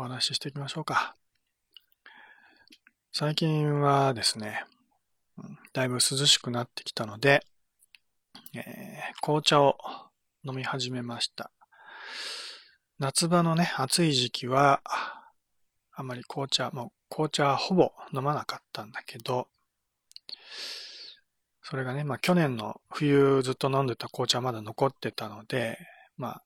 お話ししていきましょうか。最近はですね、だいぶ涼しくなってきたので、えー、紅茶を飲み始めました。夏場のね、暑い時期は、あまり紅茶、もう紅茶はほぼ飲まなかったんだけど、それがね、まあ去年の冬ずっと飲んでた紅茶まだ残ってたので、まあ、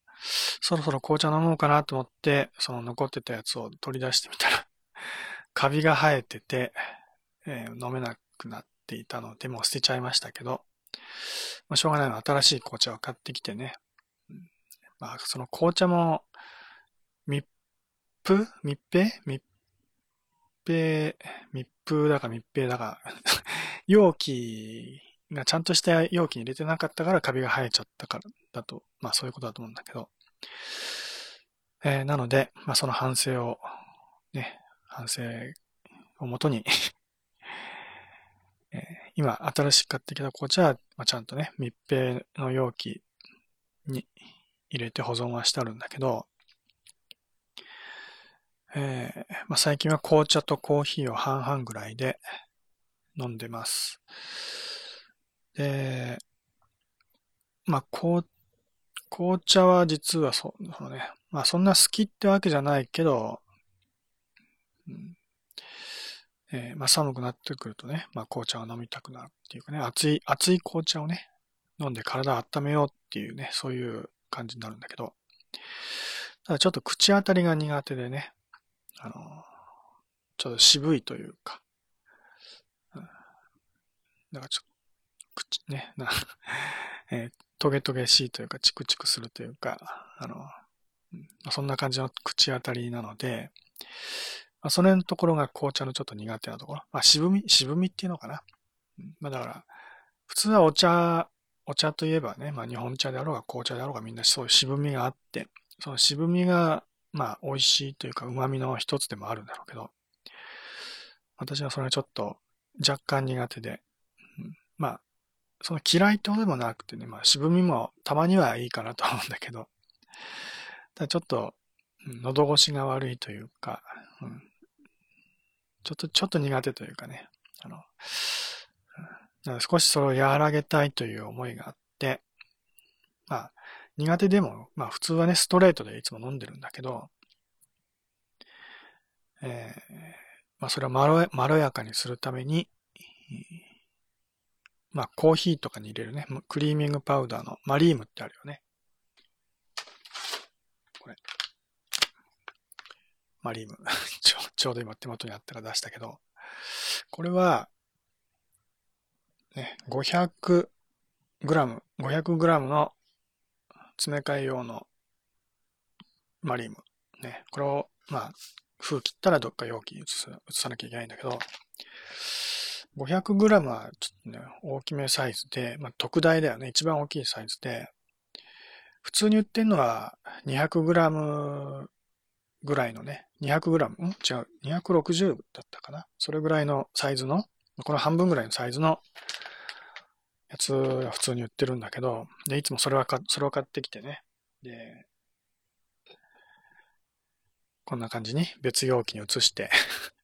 そろそろ紅茶飲もうかなと思って、その残ってたやつを取り出してみたら カビが生えてて、えー、飲めなくなっていたので、もう捨てちゃいましたけど、まあ、しょうがないの新しい紅茶を買ってきてね、まあ、その紅茶も、密封？密閉？密閉、密封だか密閉だか。容器がちゃんとした容器に入れてなかったからカビが生えちゃったからだと、まあそういうことだと思うんだけど、えー、なので、まあその反省を、ね、反省をもとに えー、今新しく買ってきた紅茶は、まあ、ちゃんとね、密閉の容器に入れて保存はしてあるんだけど、えー、まあ、最近は紅茶とコーヒーを半々ぐらいで飲んでます。で、まあ、紅紅茶は実はそそのね、まあそんな好きってわけじゃないけど、うん。えー、まあ寒くなってくるとね、まあ紅茶を飲みたくなるっていうかね、熱い、熱い紅茶をね、飲んで体を温めようっていうね、そういう感じになるんだけど、ただちょっと口当たりが苦手でね、あの、ちょっと渋いというか、うん、だからちょっと、口、ね、な、えー、トゲトゲしいというか、チクチクするというか、あの、そんな感じの口当たりなので、まあ、そのところが紅茶のちょっと苦手なところ。まあ、渋み、渋みっていうのかな。まあ、だから、普通はお茶、お茶といえばね、まあ、日本茶であろうが紅茶であろうがみんなそういう渋みがあって、その渋みが、まあ、美味しいというか、旨味の一つでもあるんだろうけど、私はそれはちょっと若干苦手で、うん、まあ、その嫌いってことでもなくてね、まあ渋みもたまにはいいかなと思うんだけど、ただちょっと、喉越しが悪いというか、うん、ちょっと、ちょっと苦手というかね、あの、うん、少しそれを和らげたいという思いがあって、まあ、苦手でも、まあ普通はね、ストレートでいつも飲んでるんだけど、えー、まあそれをまろまろやかにするために、まあ、コーヒーとかに入れるね、クリーミングパウダーのマリームってあるよね。これ。マリーム。ちょちょうど今手元にあったら出したけど、これは、ね、500グラム、500グラムの詰め替え用のマリーム。ね、これを、まあ、封切ったらどっか容器に移す移さなきゃいけないんだけど、500g はちょっとね、大きめサイズで、まあ、特大だよね。一番大きいサイズで、普通に売ってるのは 200g ぐらいのね、200g? ん？違う。260だったかな？それぐらいのサイズの、この半分ぐらいのサイズのやつが普通に売ってるんだけど、で、いつもそれはか、それを買ってきてね。で、こんな感じに別容器に移して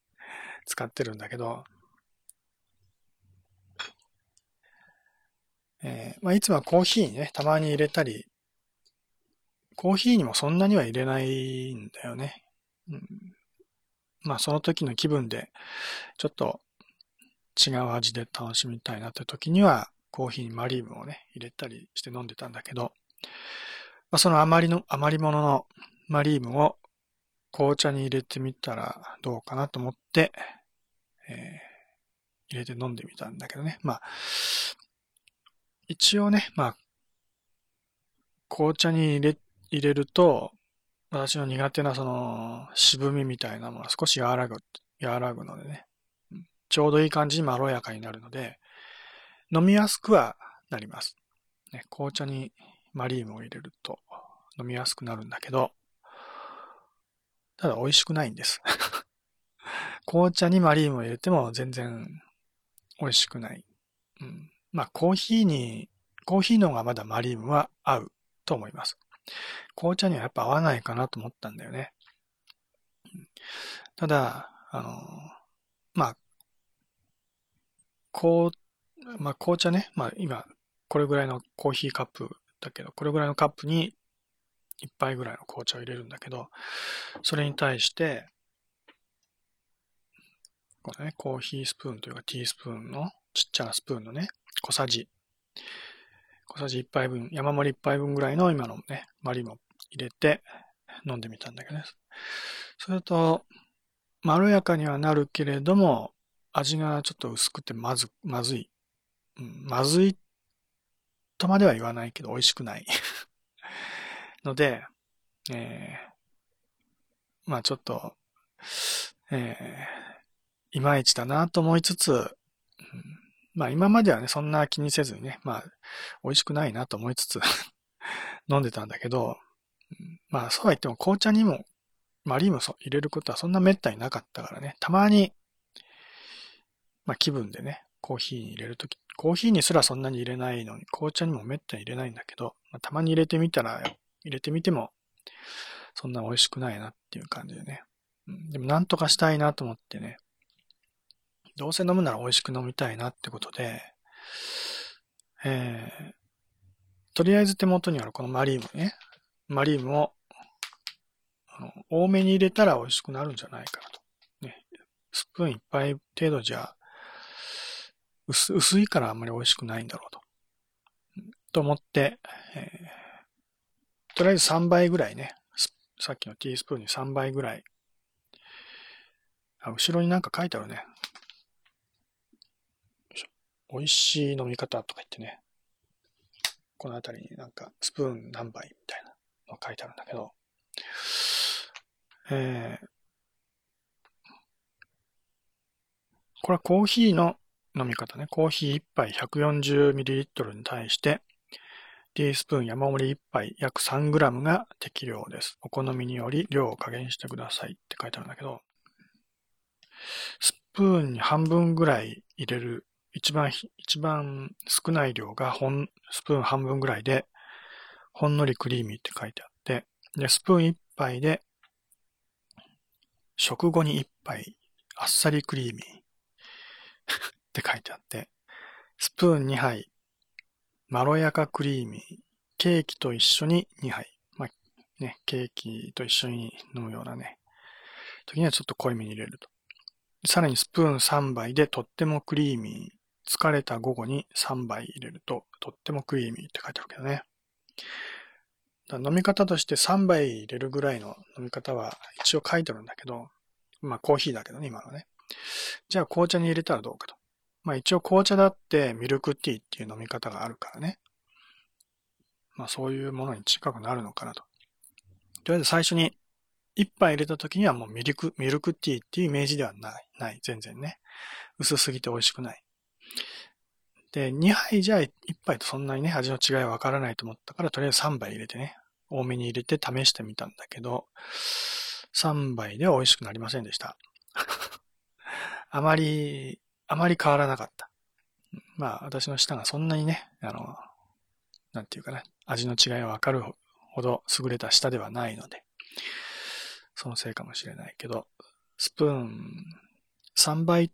使ってるんだけど、えー、まあ、いつもはコーヒーにね、たまに入れたり、コーヒーにもそんなには入れないんだよね。うん、まあ、その時の気分で、ちょっと違う味で楽しみたいなって時には、コーヒーにマリウムをね、入れたりして飲んでたんだけど、まあ、その余りの、余り物のマリウムを紅茶に入れてみたらどうかなと思って、えー、入れて飲んでみたんだけどね。まあ、一応ね、まあ、紅茶に入れ、入れると、私の苦手なその渋みみたいなものが少し和らぐ、和らぐのでね、ちょうどいい感じにまろやかになるので、飲みやすくはなります。ね、紅茶にマリウムを入れると飲みやすくなるんだけど、ただ美味しくないんです。紅茶にマリウムを入れても全然美味しくない。うん、まあ、コーヒーに、コーヒーの方がまだマリウムは合うと思います。紅茶にはやっぱ合わないかなと思ったんだよね。ただ、あの、まあ、こう、まあ、紅茶ね、まあ、今、これぐらいのコーヒーカップだけど、これぐらいのカップに一杯ぐらいの紅茶を入れるんだけど、それに対して、このね、コーヒースプーンというかティースプーンのちっちゃなスプーンのね、小さじ、小さじ1杯分、山盛り1杯分ぐらいの今のね、マリも入れて飲んでみたんだけどね。それと、まろやかにはなるけれども、味がちょっと薄くてまず、まずい。うん、まずいとまでは言わないけど、美味しくない ので、えー、まあちょっと、えー、いまいちだなと思いつつ、うん、まあ今まではね、そんな気にせずにね、まあ美味しくないなと思いつつ 飲んでたんだけど、まあそうは言っても紅茶にもマリーム入れることはそんな滅多になかったからね、たまに、まあ気分でね、コーヒーに入れるとき、コーヒーにすらそんなに入れないのに、紅茶にも滅多に入れないんだけど、まあ、たまに入れてみたら、入れてみても、そんな美味しくないなっていう感じでね。うん、でもなんとかしたいなと思ってね、どうせ飲むなら美味しく飲みたいなってことで、えー、とりあえず手元にあるこのマリームね、マリームをあの多めに入れたら美味しくなるんじゃないかなと。ね、スプーン一杯程度じゃ薄薄いからあんまり美味しくないんだろうと。と思って、えー、とりあえず3倍ぐらいね、さっきのティースプーンに3倍ぐらい。あ、後ろになんか書いてあるね。美味しい飲み方とか言ってね。この辺りになんかスプーン何杯みたいなの書いてあるんだけど、えー、これはコーヒーの飲み方ね。コーヒー1杯 140ml に対して、ティースプーン山盛り1杯約 3g が適量です。お好みにより量を加減してくださいって書いてあるんだけど、スプーンに半分ぐらい入れる、一番、一番少ない量がほん、スプーン半分ぐらいで、ほんのりクリーミーって書いてあって、で、スプーン1杯で、食後に1杯、あっさりクリーミー。って書いてあって、スプーン2杯、まろやかクリーミー、ケーキと一緒に2杯。まあ、ね、ケーキと一緒に飲むようなね、時にはちょっと濃いめに入れると。さらにスプーン3杯でとってもクリーミー。疲れた午後に3杯入れるととってもクリーミーって書いてあるけどね。飲み方として3杯入れるぐらいの飲み方は一応書いてあるんだけど、まあコーヒーだけどね、今のね。じゃあ紅茶に入れたらどうかと。まあ一応紅茶だってミルクティーっていう飲み方があるからね。まあそういうものに近くなるのかなと。とりあえず最初に一杯入れた時にはもうミルク、ミルクティーっていうイメージではない。ない。全然ね。薄すぎて美味しくない。で、2杯じゃ1杯とそんなにね、味の違いはわからないと思ったから、とりあえず3杯入れてね、多めに入れて試してみたんだけど、3杯では美味しくなりませんでした。あまりあまり変わらなかった。まあ、私の舌がそんなにね、あの、なんていうかな、味の違いがわかるほど優れた舌ではないので、そのせいかもしれないけど、スプーン3倍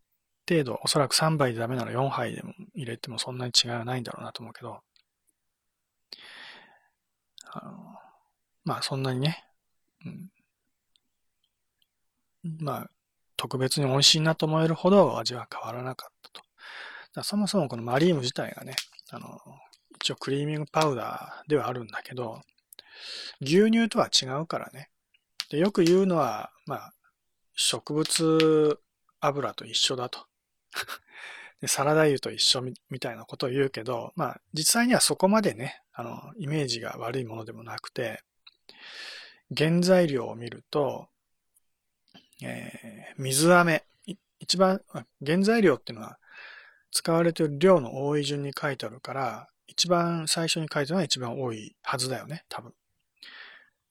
程度、おそらく3杯でダメなら4杯でも入れてもそんなに違いはないんだろうなと思うけど、あのまあそんなにね、うん、まあ特別に美味しいなと思えるほど味は変わらなかったと。だそもそもこのマリーム自体がね、あの、一応クリーミングパウダーではあるんだけど、牛乳とは違うからね。でよく言うのは、まあ、植物油と一緒だと。でサラダ油と一緒みたいなことを言うけど、まあ、実際にはそこまでね、あの、イメージが悪いものでもなくて、原材料を見ると、えー、水飴。一番、原材料っていうのは使われてる量の多い順に書いてあるから、一番最初に書いてるのは一番多いはずだよね、多分。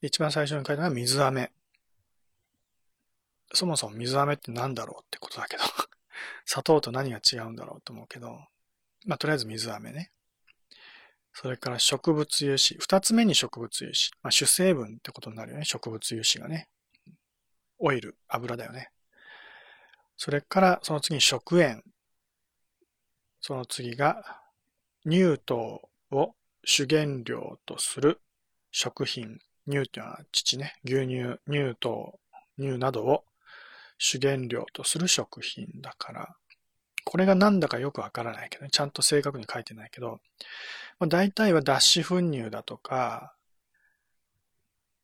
一番最初に書いてるのは水飴。そもそも水飴って何だろうってことだけど砂糖と何が違うんだろうと思うけど、まあ、とりあえず水飴ね。それから植物油脂。二つ目に植物油脂。まあ、主成分ってことになるよね。植物油脂がね。オイル、油だよね。それから、その次に食塩。その次が、乳糖を主原料とする食品。乳っていうのは乳ね。牛乳、乳糖、乳などを主原料とする食品だから、これが何だかよくわからないけどね。ちゃんと正確に書いてないけど、まあ、大体は脱脂粉乳だとか、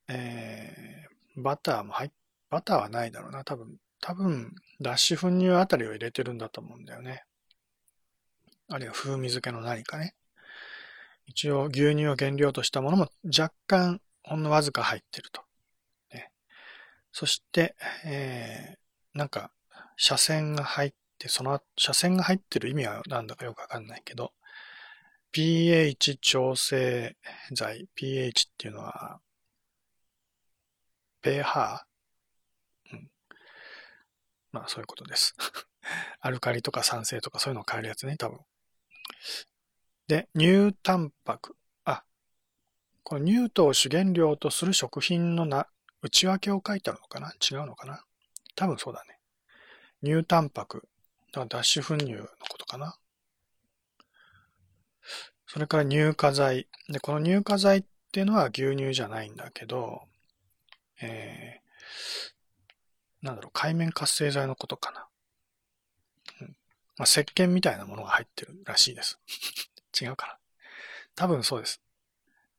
えー、バターも入っ、バターはないだろうな。多分、多分、脱脂粉乳あたりを入れてるんだと思うんだよね。あるいは風味付けの何かね。一応牛乳を原料としたものも若干ほんのわずか入ってると。ね、そして、えー、なんか、車線が入って、その、車線が入ってる意味はなんだかよくわかんないけど、pH 調整剤、pH っていうのは、ペーハー、うん、まあそういうことです。アルカリとか酸性とかそういうのを変えるやつね、多分。で、乳タンパク。あ、この乳糖を主原料とする食品のな、内訳を書いてあるのかな？違うのかな？多分そうだね。乳タンパク。だから脱脂粉乳のことかな。それから乳化剤。で、この乳化剤っていうのは牛乳じゃないんだけど、えー、なんだろう、海面活性剤のことかな。うん。まあ、石鹸みたいなものが入ってるらしいです。違うかな。多分そうです。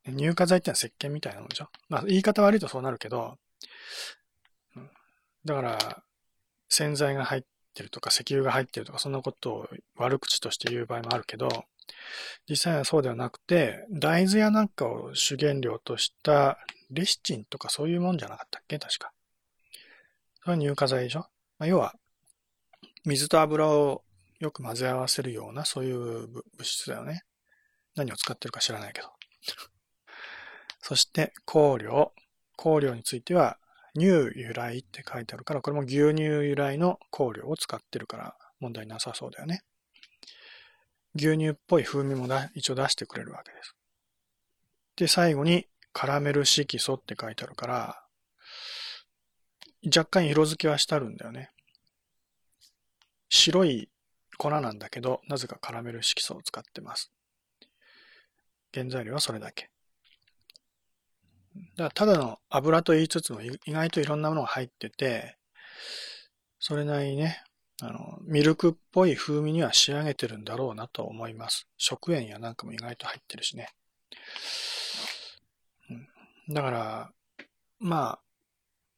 乳化剤ってのは石鹸みたいなもんでしょまあ、言い方悪いとそうなるけど、だから、洗剤が入ってるとか石油が入ってるとか、そんなことを悪口として言う場合もあるけど、実際はそうではなくて、大豆やなんかを主原料としたレシチンとかそういうもんじゃなかったっけ？確か。それは乳化剤でしょ、まあ、要は、水と油をよく混ぜ合わせるようなそういう物質だよね。何を使ってるか知らないけど。そして、香料。香料については、乳由来って書いてあるから、これも牛乳由来の香料を使ってるから問題なさそうだよね。牛乳っぽい風味もだ一応出してくれるわけです。で、最後にカラメル色素って書いてあるから、若干色付けはしてあるんだよね。白い粉なんだけど、なぜかカラメル色素を使ってます。原材料はそれだけ。だただの油と言いつつも意外といろんなものが入ってて、それなりにね、あの、ミルクっぽい風味には仕上げてるんだろうなと思います。食塩やなんかも意外と入ってるしね。だから、ま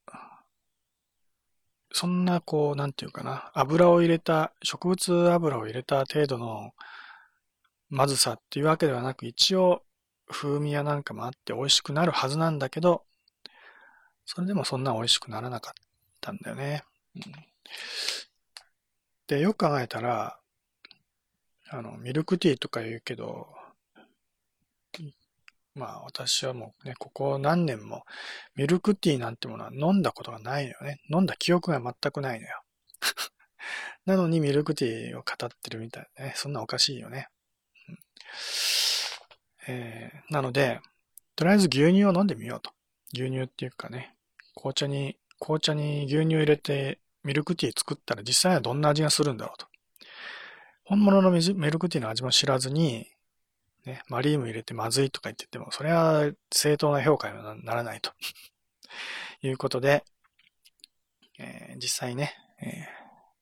あ、そんなこう、なんていうかな、油を入れた、植物油を入れた程度のまずさっていうわけではなく、一応風味やなんかもあって美味しくなるはずなんだけど、それでもそんな美味しくならなかったんだよね。うんで、よく考えたら、あの、ミルクティーとか言うけど、まあ私はもうね、ここ何年もミルクティーなんてものは飲んだことがないのよね。飲んだ記憶が全くないのよ。なのにミルクティーを語ってるみたいね。そんなおかしいよね。うん、えー、なので、とりあえず牛乳を飲んでみようと。牛乳っていうかね、紅茶に、紅茶に牛乳入れてミルクティー作ったら実際はどんな味がするんだろうと。本物のミルクティーの味も知らずに、ね、マリウム入れてまずいとか言ってても、それは正当な評価にはならないと いうことで、えー、実際ね、え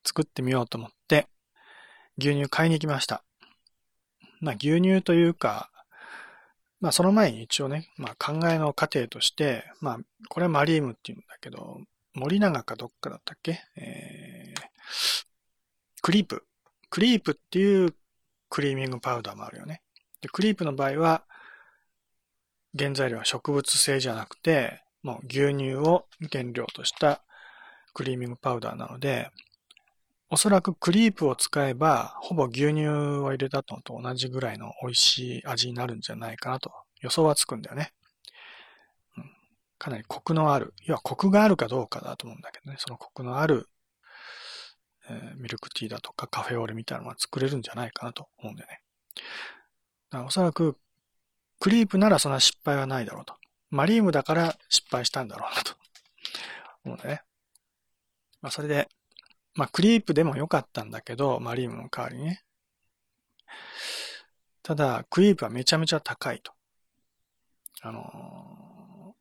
ー、作ってみようと思って、牛乳買いに行きました。まあ牛乳というか、まあその前に一応ね、まあ考えの過程として、まあこれはマリウムっていうんだけど、森永かどっかだったっけ？えー、クリープ。クリープっていうクリーミングパウダーもあるよね。で、クリープの場合は、原材料は植物性じゃなくて、もう牛乳を原料としたクリーミングパウダーなので、おそらくクリープを使えば、ほぼ牛乳を入れたのと同じぐらいの美味しい味になるんじゃないかなと予想はつくんだよね。うんかなりコクのある、要はコクがあるかどうかだと思うんだけどね、そのコクのある、えー、ミルクティーだとかカフェオレみたいなのが作れるんじゃないかなと思うんだよね。だからおそらく、クリープならそんな失敗はないだろうと。マリウムだから失敗したんだろうなと。思うんだね。まあ、それで、まあ、クリープでも良かったんだけど、マリウムの代わりにね。ただ、クリープはめちゃめちゃ高いと。あの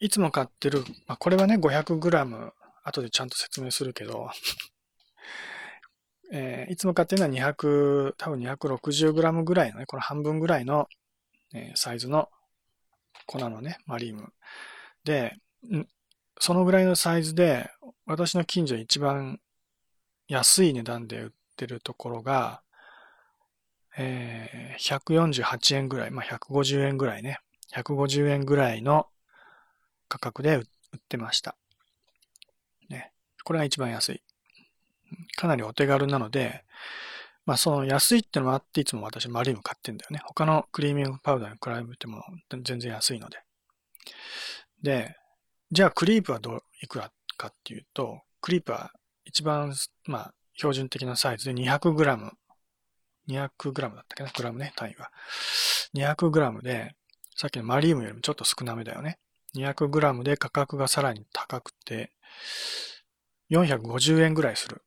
ー、いつも買ってる、まあ、これはね、500g、後でちゃんと説明するけど、えー、いつも買ってるのは200、多分 260g ぐらいのね、この半分ぐらいの、えー、サイズの粉のね、マリウム。で、そのぐらいのサイズで、私の近所に一番安い値段で売ってるところが、えー、148円ぐらい、まあ、150円ぐらいね。150円ぐらいの価格で売ってました。ね。これが一番安い。かなりお手軽なので、まあその安いってのもあっていつも私マリウム買ってんだよね。他のクリーミングパウダーに比べても全然安いので。で、じゃあクリープはどう、いくら？かっていうと、クリープは一番、まあ標準的なサイズで 200g 200g だったっけな、グラムね、単位は。200g で、さっきのマリウムよりもちょっと少なめだよね。200g で価格がさらに高くて、450円ぐらいする。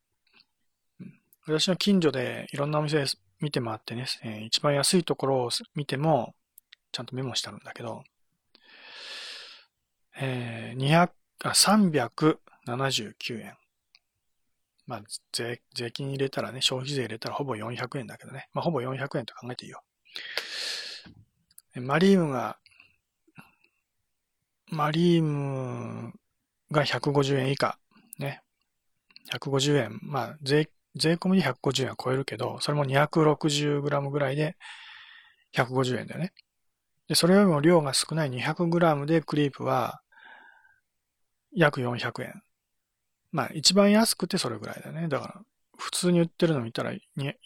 私の近所でいろんなお店見て回ってね、えー、一番安いところを見ても、ちゃんとメモしてあるんだけど、えー、が、379円。まあ、税、税金入れたらね、消費税入れたらほぼ400円だけどね。まあ、ほぼ400円と考えていいよ。マリウムが、マリウムが150円以下。ね。150円。まあ、税、税込みで150円は超えるけど、それも 260g ぐらいで150円だよね。で、それよりも量が少ない 200g でクリープは約400円。まあ一番安くてそれぐらいだね。だから普通に売ってるの見たら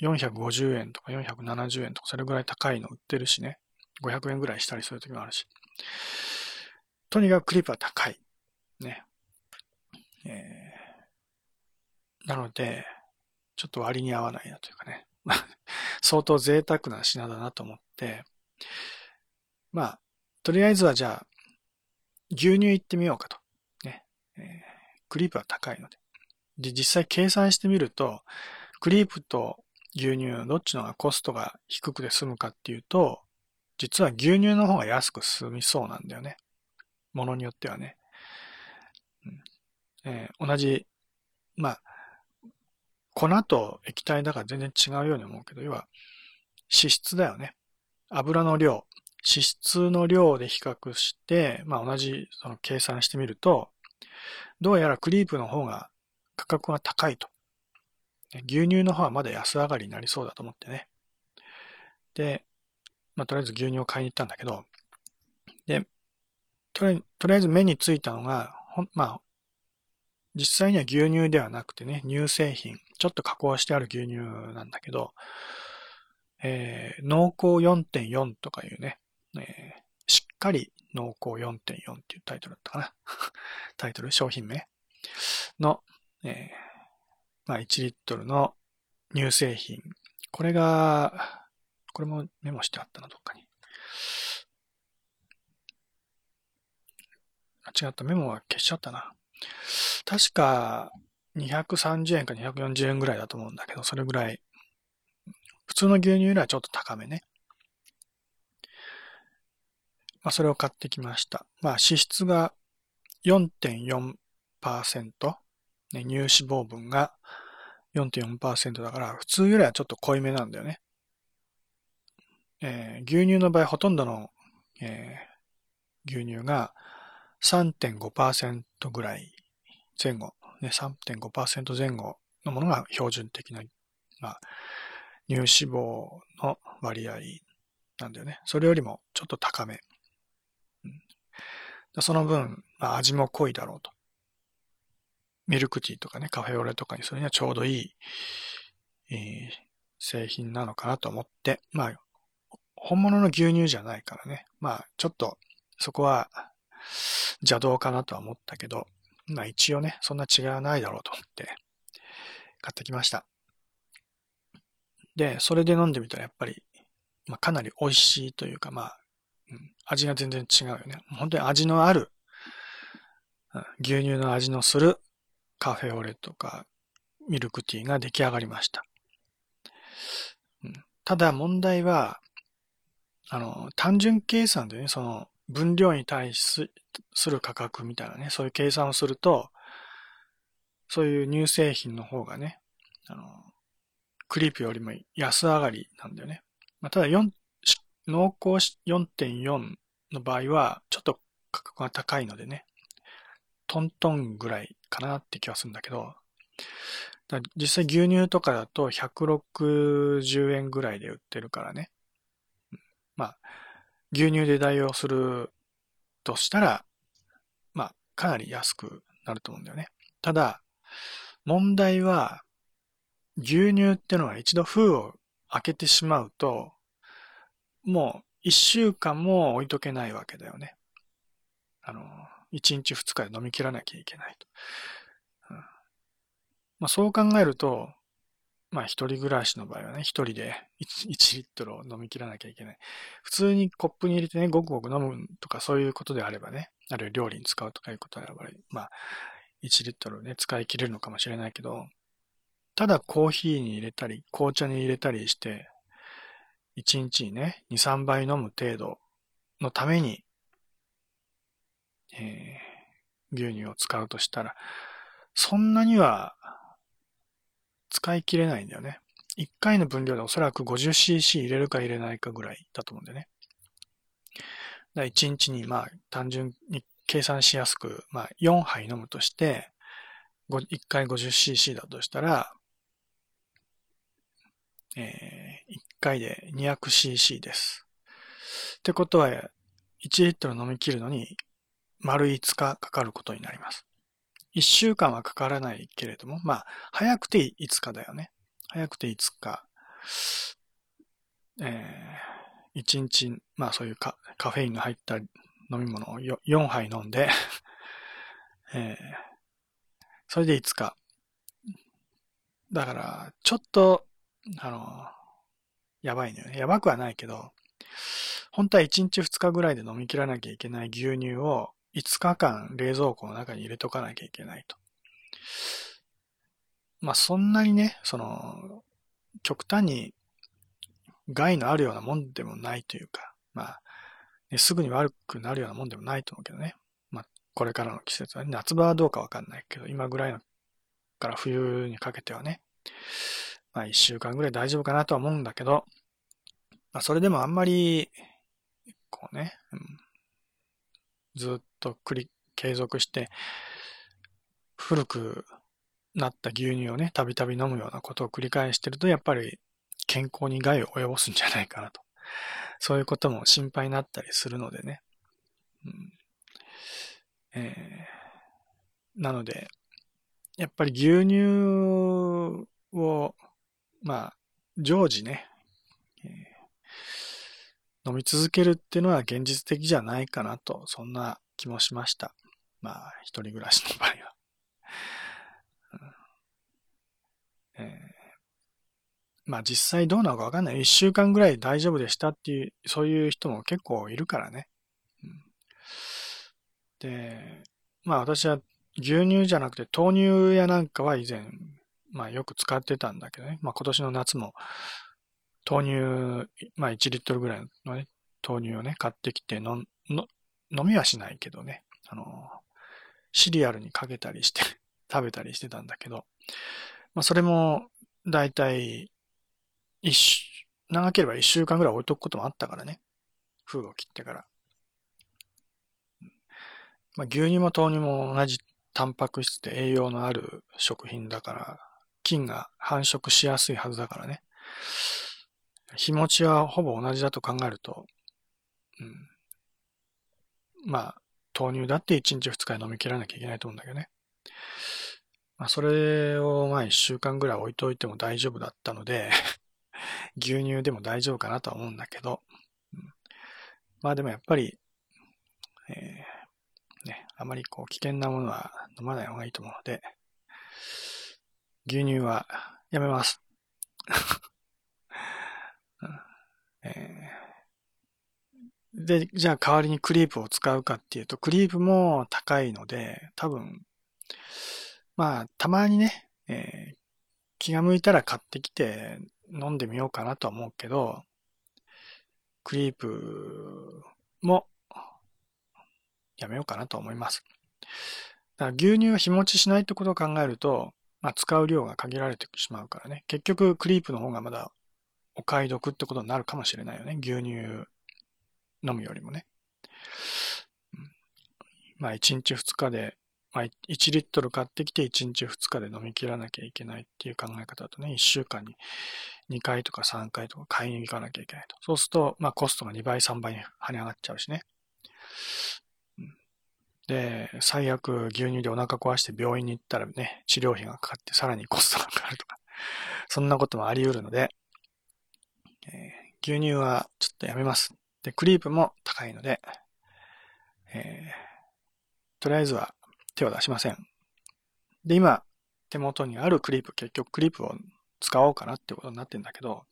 450円とか470円とかそれぐらい高いの売ってるしね。500円ぐらいしたりする時もあるし。とにかくクリップは高い。ね。えー、なので、ちょっと割に合わないなというかね。相当贅沢な品だなと思って、まあ、とりあえずはじゃあ、牛乳行ってみようかと。えークリープは高いので。で、実際計算してみると、クリープと牛乳、どっちのがコストが低くて済むかっていうと、実は牛乳の方が安く済みそうなんだよね。ものによってはね。うんえー、同じ、まあ、粉と液体だから全然違うように思うけど、要は脂質だよね。油の量、脂質の量で比較して、まあ同じその計算してみると、どうやらクリープの方が価格が高いと。牛乳の方はまだ安上がりになりそうだと思ってね。で、まあ、とりあえず牛乳を買いに行ったんだけど、で、とりあえず目についたのが、まあ、実際には牛乳ではなくてね、乳製品、ちょっと加工してある牛乳なんだけど、えー、濃厚4.4とかいうね、えー、しっかり濃厚4.4っていうタイトルだったかな。タイトル、商品名の、えー、まあ1リットルの乳製品。これが、これもメモしてあったな、どっかに。間違ったメモは消しちゃったな。確か230円か240円ぐらいだと思うんだけど、それぐらい。普通の牛乳よりはちょっと高めね。まあ、それを買ってきました。まあ、脂質が4.4%、ね、乳脂肪分が4.4%だから、普通よりはちょっと濃いめなんだよね。えー、牛乳の場合、ほとんどの、えー、牛乳が3.5%ぐらい前後、ね、3.5%前後のものが標準的な、まあ、乳脂肪の割合なんだよね。それよりもちょっと高め。その分、まあ、味も濃いだろうと。ミルクティーとかね、カフェオレとかにそれにはちょうどいい、えー、製品なのかなと思って、まあ、本物の牛乳じゃないからね。まあ、ちょっと、そこは邪道かなとは思ったけど、まあ一応ね、そんな違いはないだろうと思って、買ってきました。で、それで飲んでみたらやっぱり、まあかなり美味しいというか、まあ、味が全然違うよね。本当に味のある、牛乳の味のするカフェオレとかミルクティーが出来上がりました。ただ問題は、あの、単純計算でね、その分量に対する価格みたいなね、そういう計算をすると、そういう乳製品の方がね、あの、クリープよりも安上がりなんだよね。ま、ただ、濃厚4.4の場合は、ちょっと価格が高いのでね、トントンぐらいかなって気はするんだけど、実際牛乳とかだと160円ぐらいで売ってるからね。まあ、牛乳で代用するとしたら、まあ、かなり安くなると思うんだよね。ただ、問題は、牛乳ってのは一度封を開けてしまうと、もう一週間も置いとけないわけだよね。あの、一日二日で飲み切らなきゃいけないと。うんまあ、そう考えると、まあ一人暮らしの場合はね、一人で 1, 1リットルを飲み切らなきゃいけない。普通にコップに入れてね、ごくごく飲むとかそういうことであればね、あるいは料理に使うとかいうことであれば、まあ、1リットルね、使い切れるのかもしれないけど、ただコーヒーに入れたり、紅茶に入れたりして、1日にね、2、3杯飲む程度のために、えー、牛乳を使うとしたら、そんなには使い切れないんだよね。1回の分量でおそらく 50cc 入れるか入れないかぐらいだと思うんだよね。だ1日にまあ単純に計算しやすく、まあ4杯飲むとして、1回 50cc だとしたら、えー、回で 200cc です。ってことは、1リットル飲み切るのに、丸5日かかることになります。1週間はかからないけれども、まあ、早くて5日だよね。早くて5日。えー、1日、まあそういうカカフェインが入った飲み物を4杯飲んで えー、それで5日。だから、ちょっと、あの、やばいんだよね。やばくはないけど、本当は1日2日ぐらいで飲み切らなきゃいけない牛乳を5日間冷蔵庫の中に入れとかなきゃいけないと。まあそんなにね、その、極端に害のあるようなもんでもないというか、まあ、ね、すぐに悪くなるようなもんでもないと思うけどね。まあこれからの季節は、ね、夏場はどうかわかんないけど、今ぐらいのから冬にかけてはね、まあ一週間ぐらい大丈夫かなとは思うんだけど、まあそれでもあんまり、こうね、うん、ずっと繰り、継続して、古くなった牛乳をね、たびたび飲むようなことを繰り返してると、やっぱり健康に害を及ぼすんじゃないかなと。そういうことも心配になったりするのでね。うんえー、なので、やっぱり牛乳を、まあ、常時ね、飲み続けるっていうのは現実的じゃないかなと、そんな気もしました。まあ、一人暮らしの場合は。えー、まあ実際どうなのかわかんない。一週間ぐらい大丈夫でしたっていう、そういう人も結構いるからね。うん、で、まあ私は牛乳じゃなくて豆乳やなんかは以前、まあよく使ってたんだけどね。まあ今年の夏も豆乳、まあ1リットルぐらいのね、豆乳をね、買ってきて飲飲みはしないけどね、あの、シリアルにかけたりして 食べたりしてたんだけど、まあそれも、だいたい、一、長ければ一週間ぐらい置いとくこともあったからね。封を切ってから。まあ牛乳も豆乳も同じタンパク質で栄養のある食品だから、菌が繁殖しやすいはずだからね。日持ちはほぼ同じだと考えると、うん、まあ、豆乳だって1日2日飲み切らなきゃいけないと思うんだけどね。まあ、それをまあ1週間ぐらい置いといても大丈夫だったので 牛乳でも大丈夫かなとは思うんだけど、うん、まあでもやっぱり、えー、ね、あまりこう危険なものは飲まない方がいいと思うので、牛乳はやめます。えーで、じゃあ代わりにクリープを使うかっていうと、クリープも高いので、多分、まあ、たまにね、えー、気が向いたら買ってきて飲んでみようかなとは思うけど、クリープもやめようかなと思います。だから牛乳は日持ちしないってことを考えると、まあ、使う量が限られてしまうからね。結局、クリープの方がまだお買い得ってことになるかもしれないよね。牛乳飲むよりもね。まあ、1日2日で、まあ、1リットル買ってきて1日2日で飲み切らなきゃいけないっていう考え方だとね、1週間に2回とか3回とか買いに行かなきゃいけないと。そうすると、まあ、コストが2倍、3倍に跳ね上がっちゃうしね。で、最悪牛乳でお腹壊して病院に行ったらね、治療費がかかってさらにコストがかかるとか、そんなこともあり得るので、えー、牛乳はちょっとやめます。で、クリープも高いので、えー、とりあえずは手を出しません。で、今、手元にあるクリープ、結局クリープを使おうかなってことになってんだけど、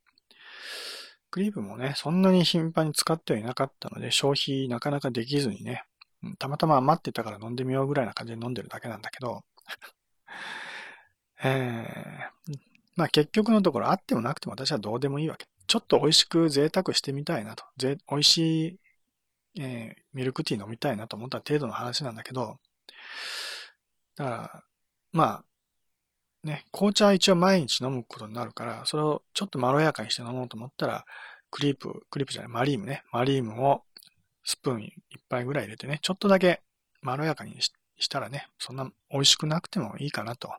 クリープもね、そんなに頻繁に使ってはいなかったので、消費なかなかできずにね、たまたま余ってたから飲んでみようぐらいな感じで飲んでるだけなんだけど、えー、まあ結局のところあってもなくても私はどうでもいいわけ。ちょっと美味しく贅沢してみたいなと。ぜ美味しい、えー、ミルクティー飲みたいなと思った程度の話なんだけど、だから、まあ、ね、紅茶は一応毎日飲むことになるから、それをちょっとまろやかにして飲もうと思ったら、クリープ、クリープじゃない、マリームね。マリームをスプーン一杯ぐらい入れてね、ちょっとだけまろやかにしたらね、そんな美味しくなくてもいいかなと。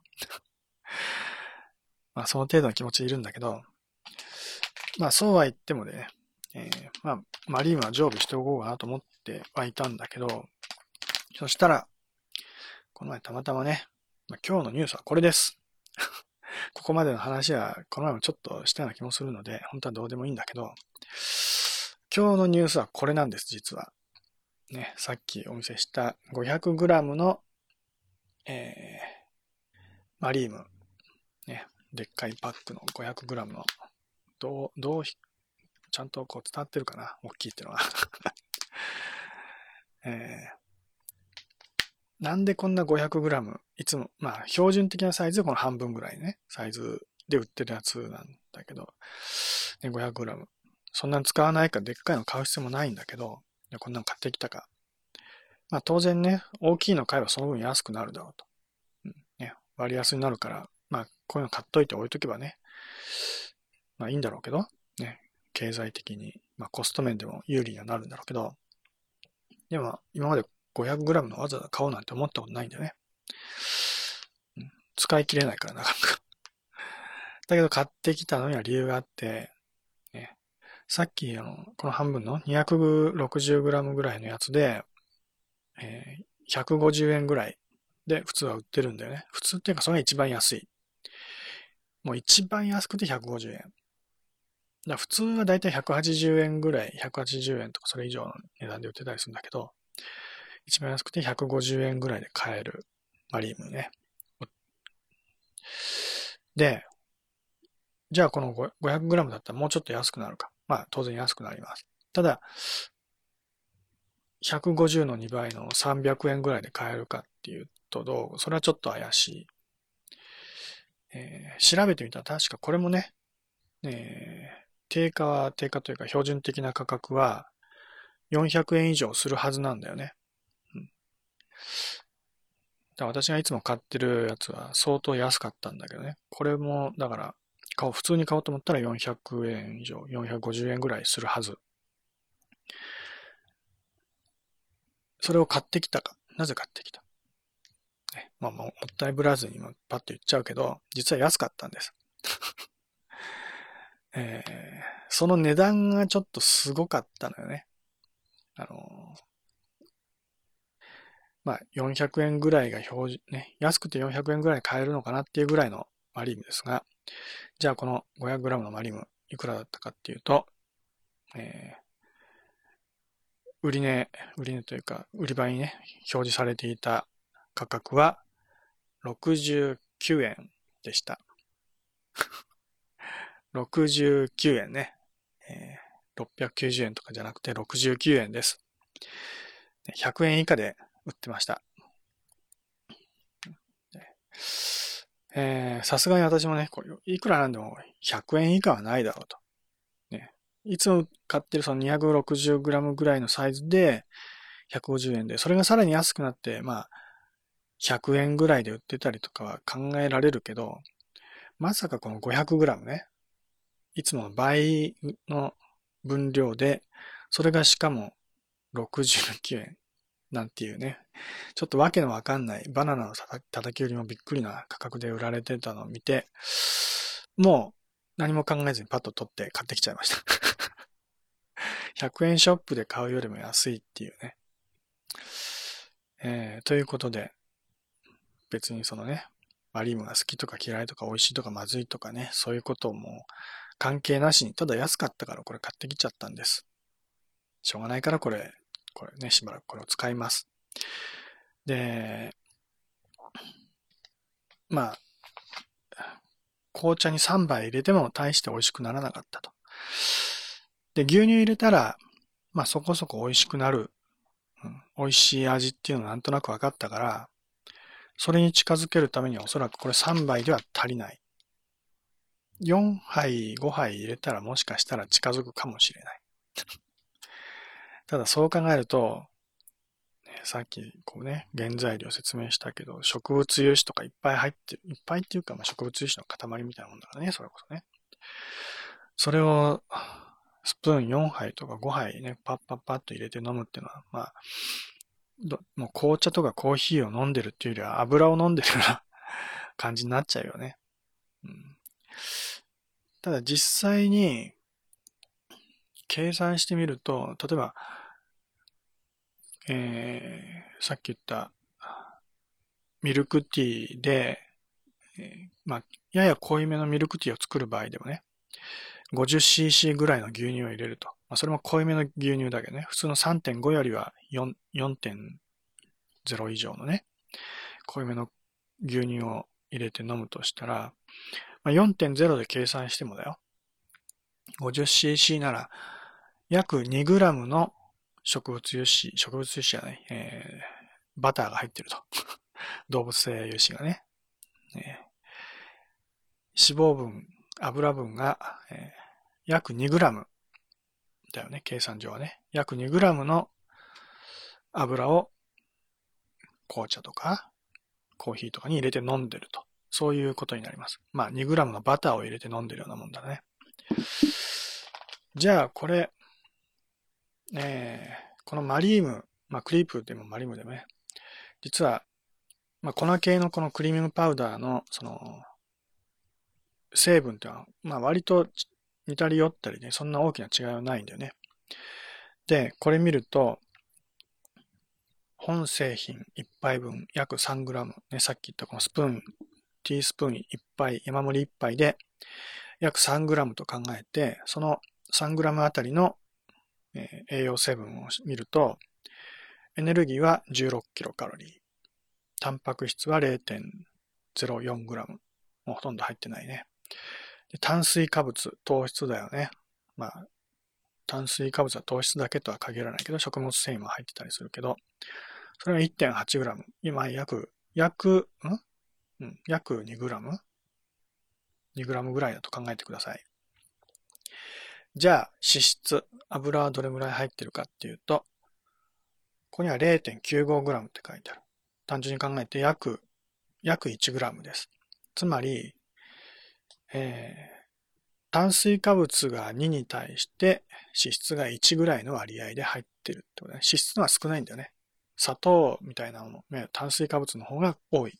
まあ、その程度の気持ちでいるんだけど、まあ、そうは言ってもね、えー、まあ、マリームは常備しておこうかなと思ってはいたんだけど、そしたら、この前たまたまね、まあ、今日のニュースはこれです。ここまでの話は、この前もちょっとしたような気もするので、本当はどうでもいいんだけど、今日のニュースはこれなんです、実は。ね、さっきお見せした 500g の、えー、マリーム。ね、でっかいパックの 500g の、どう、どう、ちゃんとこう伝わってるかな？大きいっていうのは。えー、なんでこんな 500g、いつも、まあ、標準的なサイズでこの半分ぐらいね、サイズで売ってるやつなんだけど、ね、500g。そんなに使わないかでっかいの買う必要もないんだけど、こんなの買ってきたか。まあ当然ね、大きいの買えばその分安くなるだろうと。うん。ね、割安になるから、まあこういうの買っといて置いとけばね、まあいいんだろうけど、ね、経済的に、まあコスト面でも有利にはなるんだろうけど、でも今まで 500g のわざわざ買おうなんて思ったことないんだよね。うん、使い切れないからなかなか。だけど買ってきたのには理由があって、ねさっき、あの、この半分の 260g ぐらいのやつで、えー、150円ぐらいで普通は売ってるんだよね。普通っていうかそれが一番安い。もう一番安くて150円。だ普通はだいたい180円ぐらい、180円とかそれ以上の値段で売ってたりするんだけど、一番安くて150円ぐらいで買えるマリームね。で、じゃあこの 500g だったらもうちょっと安くなるか。まあ当然安くなります。ただ、150の2倍の300円ぐらいで買えるかっていうとどう？それはちょっと怪しい。えー、調べてみたら確かこれもね、えー、定価は定価というか標準的な価格は400円以上するはずなんだよね。うん、だ私がいつも買ってるやつは相当安かったんだけどね。これも、だから、買おう、普通に買おうと思ったら400円以上、450円ぐらいするはず。それを買ってきたか。なぜ買ってきた？ね、まあ、もったいぶらずにパッと言っちゃうけど、実は安かったんです。えー、その値段がちょっとすごかったのよね。あの、まあ、400円ぐらいが表示、ね、安くて400円ぐらい買えるのかなっていうぐらいのマリームですが、じゃあこの 500g のマリムいくらだったかっていうと、えー、売値、売値というか、売り場にね、表示されていた価格は69円でした。69円ね。え690円とかじゃなくて69円です。100円以下で売ってました。え、さすがに私もね、これ、いくらなんでも100円以下はないだろうと。ね。いつも買ってるその 260g ぐらいのサイズで150円で、それがさらに安くなって、まあ、100円ぐらいで売ってたりとかは考えられるけど、まさかこの 500g ね、いつもの倍の分量で、それがしかも69円なんていうね、ちょっとわけのわかんないバナナの叩き売りもびっくりな価格で売られてたのを見て、もう何も考えずにパッと取って買ってきちゃいました 100円ショップで買うよりも安いっていうね。えー、ということで、別にそのね、マリームが好きとか嫌いとか美味しいとかまずいとかね、そういうことをもう関係なしに、ただ安かったからこれ買ってきちゃったんです。しょうがないからこれこれね、しばらくこれを使います。で、まあ、紅茶に3杯入れても大して美味しくならなかったと。で、牛乳入れたら、まあそこそこ美味しくなる、うん、美味しい味っていうのはなんとなく分かったから、それに近づけるためにはおそらくこれ3杯では足りない。4杯、5杯入れたらもしかしたら近づくかもしれない。ただそう考えると、ね、さっきこうね、原材料説明したけど、植物油脂とかいっぱい入ってる、いっぱいっていうか、まあ、植物油脂の塊みたいなもんだからね、それこそね。それを、スプーン4杯とか5杯ね、パッパッパッと入れて飲むっていうのは、まあ、もう紅茶とかコーヒーを飲んでるっていうよりは油を飲んでるような 感じになっちゃうよね。うん、ただ実際に、計算してみると、例えば、えー、さっき言ったミルクティーで、えー、まあ、やや濃いめのミルクティーを作る場合でもね、50cc ぐらいの牛乳を入れると。まあ、それも濃いめの牛乳だけどね、普通の3.5よりは4.0以上のね、濃いめの牛乳を入れて飲むとしたら、まあ、4.0で計算してもだよ。50cc なら、約 2g の植物油脂、植物油脂じゃない、えー、バターが入ってると。動物性油脂がね。えー、脂肪分、油分が、えー、約 2g だよね、計算上はね。約 2g の油を紅茶とかコーヒーとかに入れて飲んでると。そういうことになります。まあ 2g のバターを入れて飲んでるようなもんだね。じゃあこれ、えー、このマリーム、まあ、クリープでもマリームでもね、実は、まあ、粉系のこのクリーミングパウダーの、その、成分っていうのは、まあ、割と似たり寄ったりね、そんな大きな違いはないんだよね。で、これ見ると、本製品1杯分約 3g、ね、さっき言ったこのスプーン、ティースプーン1杯、山盛り1杯で約 3g と考えて、その 3g あたりの栄養成分を見ると、エネルギーは16キロカロリー。タンパク質は 0.04g。もうほとんど入ってないね。炭水化物、糖質だよね。まあ、炭水化物は糖質だけとは限らないけど、食物繊維も入ってたりするけど、それは 1.8g。今、約、約、ん？うん、約 2g?2g ぐらいだと考えてください。じゃあ、脂質、油はどれぐらい入ってるかっていうと、ここには 0.95g って書いてある。単純に考えて約、約 1g です。つまり、えー、炭水化物が2に対して脂質が1ぐらいの割合で入ってるってことね。脂質は少ないんだよね。砂糖みたいなもの、炭水化物の方が多い。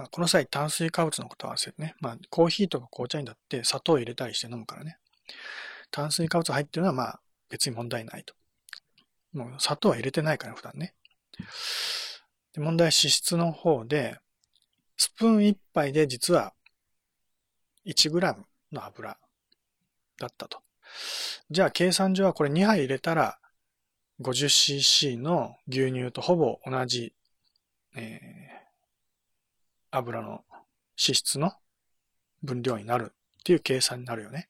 まあ、この際炭水化物のことは忘れてね、まあ、コーヒーとか紅茶にだって砂糖を入れたりして飲むからね。炭水化物入ってるのはまあ別に問題ないと。もう砂糖は入れてないから普段ね。で問題は脂質の方で、スプーン1杯で実は 1g の油だったと。じゃあ計算上はこれ2杯入れたら 50cc の牛乳とほぼ同じ、えー、油の脂質の分量になるっていう計算になるよね。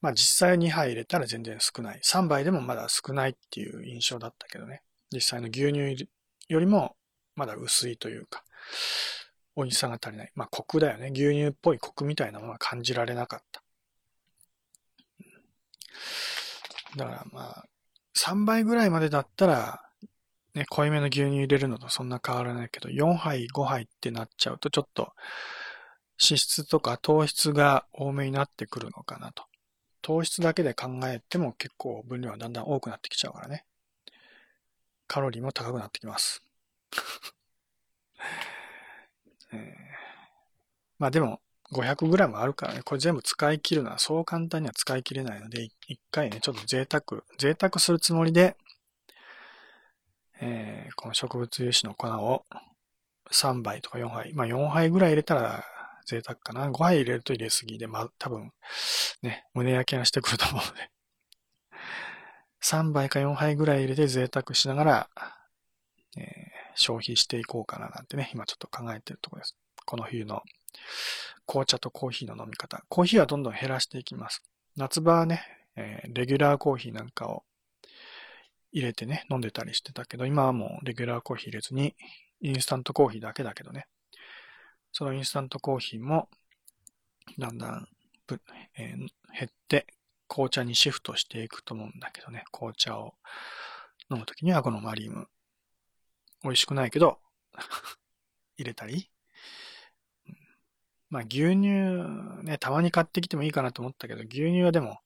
まあ実際2杯入れたら全然少ない。3杯でもまだ少ないっていう印象だったけどね。実際の牛乳よりもまだ薄いというか、美味しさが足りない。まあコクだよね。牛乳っぽいコクみたいなものは感じられなかった。だからまあ、3倍ぐらいまでだったら、ね、濃いめの牛乳入れるのとそんな変わらないけど、4杯、5杯ってなっちゃうとちょっと脂質とか糖質が多めになってくるのかなと。糖質だけで考えても結構分量はだんだん多くなってきちゃうからね。カロリーも高くなってきます。えー、まあでも、500g あるからね、これ全部使い切るのはそう簡単には使い切れないので、一回ね、ちょっと贅沢、贅沢するつもりで、えー、この植物油脂の粉を3杯とか4杯、まあ4杯ぐらい入れたら贅沢かな。5杯入れると入れすぎで、まあ多分、ね、胸焼けがしてくると思うので、3杯か4杯ぐらい入れて贅沢しながら、えー、消費していこうかななんてね、今ちょっと考えてるところです。この冬の紅茶とコーヒーの飲み方。コーヒーはどんどん減らしていきます。夏場はね、えー、レギュラーコーヒーなんかを入れてね、飲んでたりしてたけど、今はもうレギュラーコーヒー入れずに、インスタントコーヒーだけだけどね。そのインスタントコーヒーも、だんだん、えー、減って、紅茶にシフトしていくと思うんだけどね。紅茶を飲むときにはこのマリウム。美味しくないけど 入れたり、まあ牛乳ね、たまに買ってきてもいいかなと思ったけど、牛乳はでも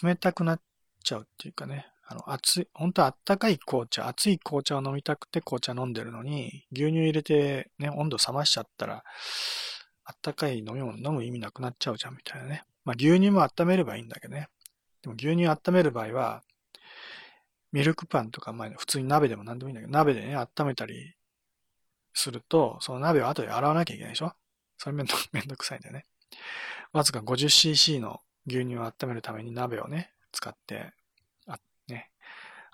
冷たくなっちゃうっていうかね、あの、熱い、本当はあったかい紅茶、熱い紅茶を飲みたくて紅茶飲んでるのに、牛乳入れてね、温度冷ましちゃったら、あったかい飲み物飲む意味なくなっちゃうじゃんみたいなね。まあ牛乳も温めればいいんだけどね。でも牛乳温める場合は、ミルクパンとか、まあ普通に鍋でも何でもいいんだけど、鍋でね、温めたりすると、その鍋を後で洗わなきゃいけないでしょそれめんど、めんどくさいんだよね。わずか 50cc の牛乳を温めるために鍋をね、使って、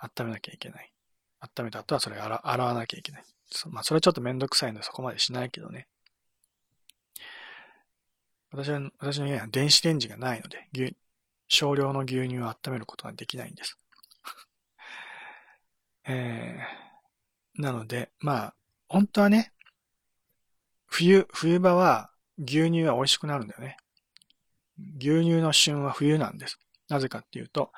温めなきゃいけない。温めた後はそれ洗洗わなきゃいけない。まあ、それはちょっとめんどくさいのでそこまでしないけどね。私は、私の家には電子レンジがないので、牛、少量の牛乳を温めることができないんです。えー、なので、まあ、本当はね、冬、冬場は牛乳は美味しくなるんだよね。牛乳の旬は冬なんです。なぜかっていうと、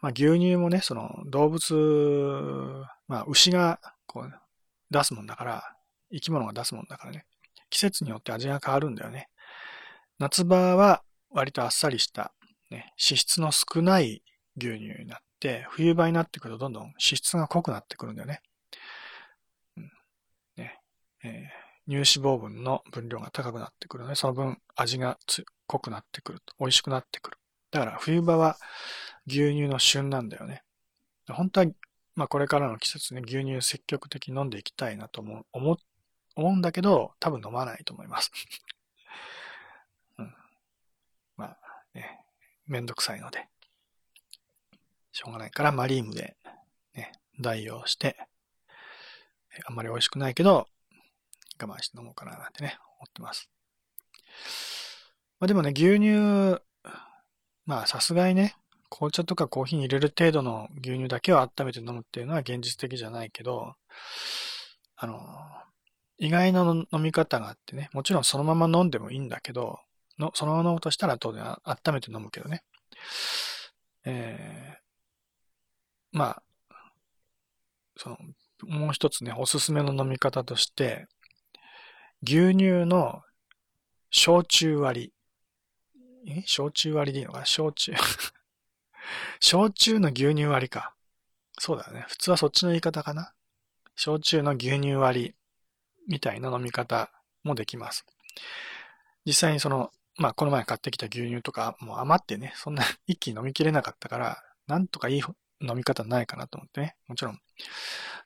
まあ、牛乳もね、その動物、まあ、牛がこう出すもんだから、生き物が出すもんだからね、季節によって味が変わるんだよね。夏場は割とあっさりした、ね、脂質の少ない牛乳になって、冬場になってくるとどんどん脂質が濃くなってくるんだよね。えー、乳脂肪分の分量が高くなってくるので、その分味が濃くなってくると、美味しくなってくる。だから冬場は牛乳の旬なんだよね。本当は、まあこれからの季節ね、牛乳積極的に飲んでいきたいなと思う、思思うんだけど、多分飲まないと思います。うん、まあね、めんどくさいので、しょうがないからマリームでね、代用して、あんまり美味しくないけど、我慢して飲もうかななんてね、思ってます。まあでもね、牛乳、まあさすがにね、紅茶とかコーヒーに入れる程度の牛乳だけを温めて飲むっていうのは現実的じゃないけど、あの、意外な飲み方があってね、もちろんそのまま飲んでもいいんだけど、のそのまま飲むとしたら当然温めて飲むけどね。えー、まあ、その、もう一つね、おすすめの飲み方として、牛乳の焼酎割り。え？焼酎割りでいいのかな？焼酎焼酎の牛乳割りか。そうだよね。普通はそっちの言い方かな。焼酎の牛乳割りみたいな飲み方もできます。実際にその、まあこの前買ってきた牛乳とかもう余ってね、そんな一気に飲みきれなかったから、なんとかいい飲み方ないかなと思ってね。もちろん、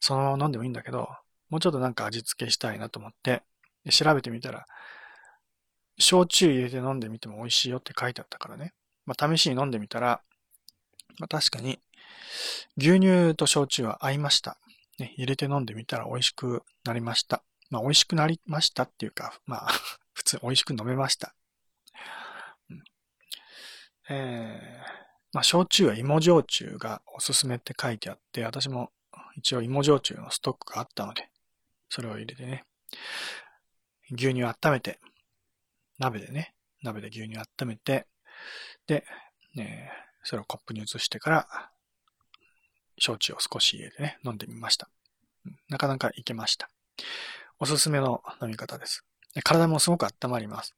そのまま飲んでもいいんだけど、もうちょっとなんか味付けしたいなと思って、調べてみたら、焼酎入れて飲んでみても美味しいよって書いてあったからね。まあ、試しに飲んでみたら、まあ、確かに、牛乳と焼酎は合いました。ね、入れて飲んでみたら美味しくなりました。まあ、美味しくなりましたっていうか、まあ 普通美味しく飲めました。うん、えー、まあ、焼酎は芋焼酎がおすすめって書いてあって、私も一応芋焼酎のストックがあったので、それを入れてね、牛乳温めて、鍋でね、鍋で牛乳温めて、で、ね、それをコップに移してから、焼酎を少し入れてね、飲んでみました。なかなかいけました。おすすめの飲み方です。体もすごく温まります。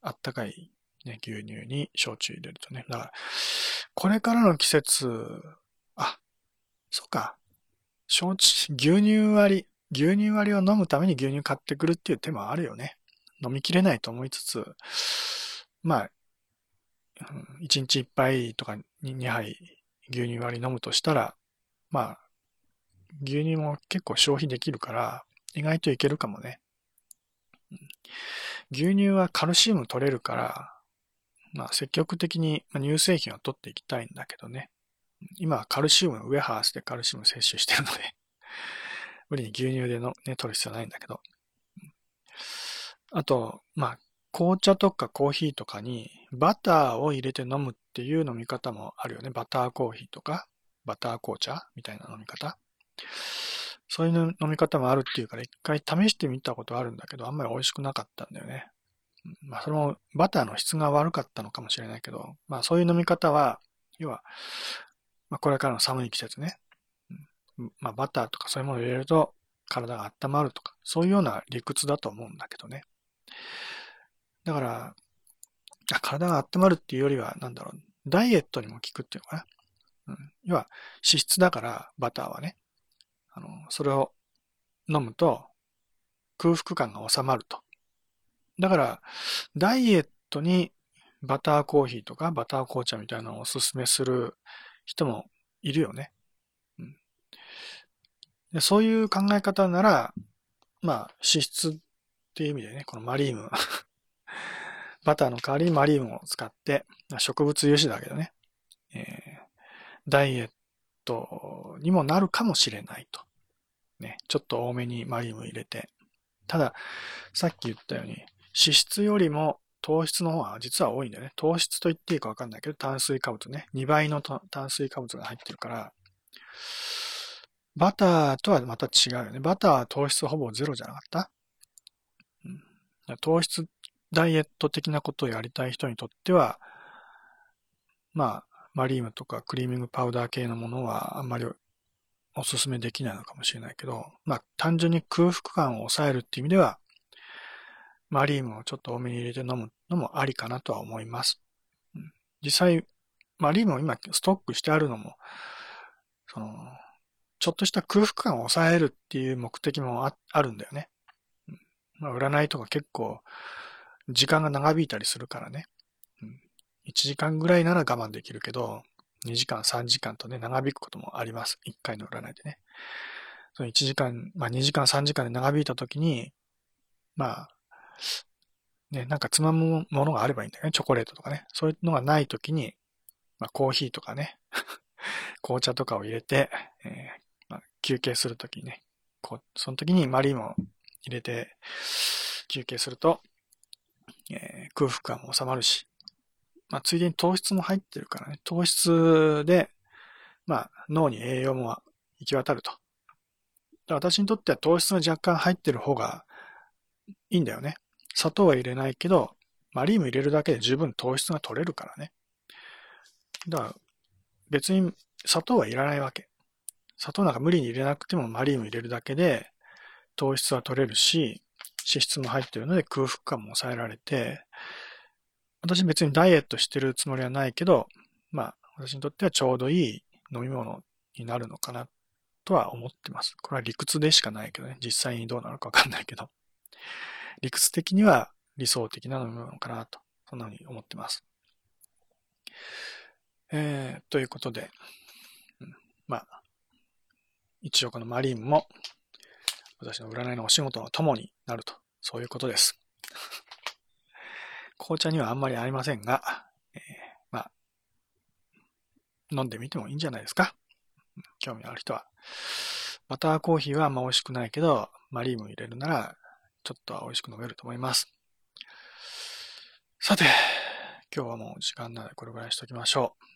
あったかい、ね、牛乳に焼酎入れるとね。だから、これからの季節、あ、そっか。焼酎、牛乳割り、牛乳割りを飲むために牛乳買ってくるっていう手もあるよね。飲みきれないと思いつつ、まあ、1日1杯とか2杯牛乳割り飲むとしたら、まあ、牛乳も結構消費できるから、意外といけるかもね。牛乳はカルシウム取れるから、まあ積極的に乳製品を取っていきたいんだけどね。今はカルシウムのウェハースでカルシウム摂取してるので無理に牛乳での、ね、取る必要ないんだけど。あと、まあ、紅茶とかコーヒーとかにバターを入れて飲むっていう飲み方もあるよね。バターコーヒーとか、バター紅茶みたいな飲み方。そういう飲み方もあるっていうから一回試してみたことあるんだけど、あんまり美味しくなかったんだよね。まあそれもバターの質が悪かったのかもしれないけど、まあそういう飲み方は、要は、まあこれからの寒い季節ね。まあバターとかそういうものを入れると体が温まるとか、そういうような理屈だと思うんだけどね。だから、体が温まるっていうよりは、なんだろう、ダイエットにも効くっていうのかな。うん、要は、脂質だから、バターはね。あの、それを飲むと空腹感が収まると。だから、ダイエットにバターコーヒーとかバター紅茶みたいなのをおすすめする人もいるよね。うん、でそういう考え方なら、まあ、脂質っていう意味でね、このマリームバターの代わりにマリームを使って、植物油脂だけどね、えー、ダイエットにもなるかもしれないと。ね、ちょっと多めにマリウム入れて。ただ、さっき言ったように、脂質よりも糖質の方が実は多いんだよね。糖質と言っていいかわかんないけど、炭水化物ね。2倍の炭水化物が入ってるから、バターとはまた違うよね。バターは糖質ほぼゼロじゃなかった、うん、糖質ダイエット的なことをやりたい人にとっては、まあ、マリームとかクリーミングパウダー系のものはあんまりおすすめできないのかもしれないけど、まあ単純に空腹感を抑えるっていう意味では、マリームをちょっと多めに入れて飲むのもありかなとは思います。実際、マリームを今ストックしてあるのも、その、ちょっとした空腹感を抑えるっていう目的もあるんだよね。まあ、占いとか結構時間が長引いたりするからね。うん1時間ぐらいなら我慢できるけど、2時間、3時間とね、長引くこともあります。1回の占いでね。その1時間、まあ2時間、3時間で長引いたときに、まあ、ね、なんかつまむものがあればいいんだよね。チョコレートとかね。そういうのがないときに、まあコーヒーとかね、紅茶とかを入れて、えー、まあ、休憩するときにね、こう、その時にマリーも入れて休憩すると、空腹感も収まるし、まあ、ついでに糖質も入ってるからね、糖質で、まあ、脳に栄養も行き渡ると。私にとっては糖質が若干入ってる方がいいんだよね。砂糖は入れないけど、マリーム入れるだけで十分糖質が取れるからね。だから、別に砂糖はいらないわけ。砂糖なんか無理に入れなくてもマリーム入れるだけで糖質は取れるし、脂質も入ってるので空腹感も抑えられて、私別にダイエットしてるつもりはないけど、まあ、私にとってはちょうどいい飲み物になるのかなとは思ってます。これは理屈でしかないけどね。実際にどうなのかわかんないけど。理屈的には理想的な飲み物かなと、そんなふうに思ってます。えー、ということで、うん、まあ、一応このマリンも私の占いのお仕事の友になると、そういうことです。紅茶にはあんまり合いませんが、えー、まあ、飲んでみてもいいんじゃないですか。興味のある人は。バターコーヒーはあんま美味しくないけど、マリーム入れるなら、ちょっとは美味しく飲めると思います。さて、今日はもう時間なのでこれぐらいにしときましょう。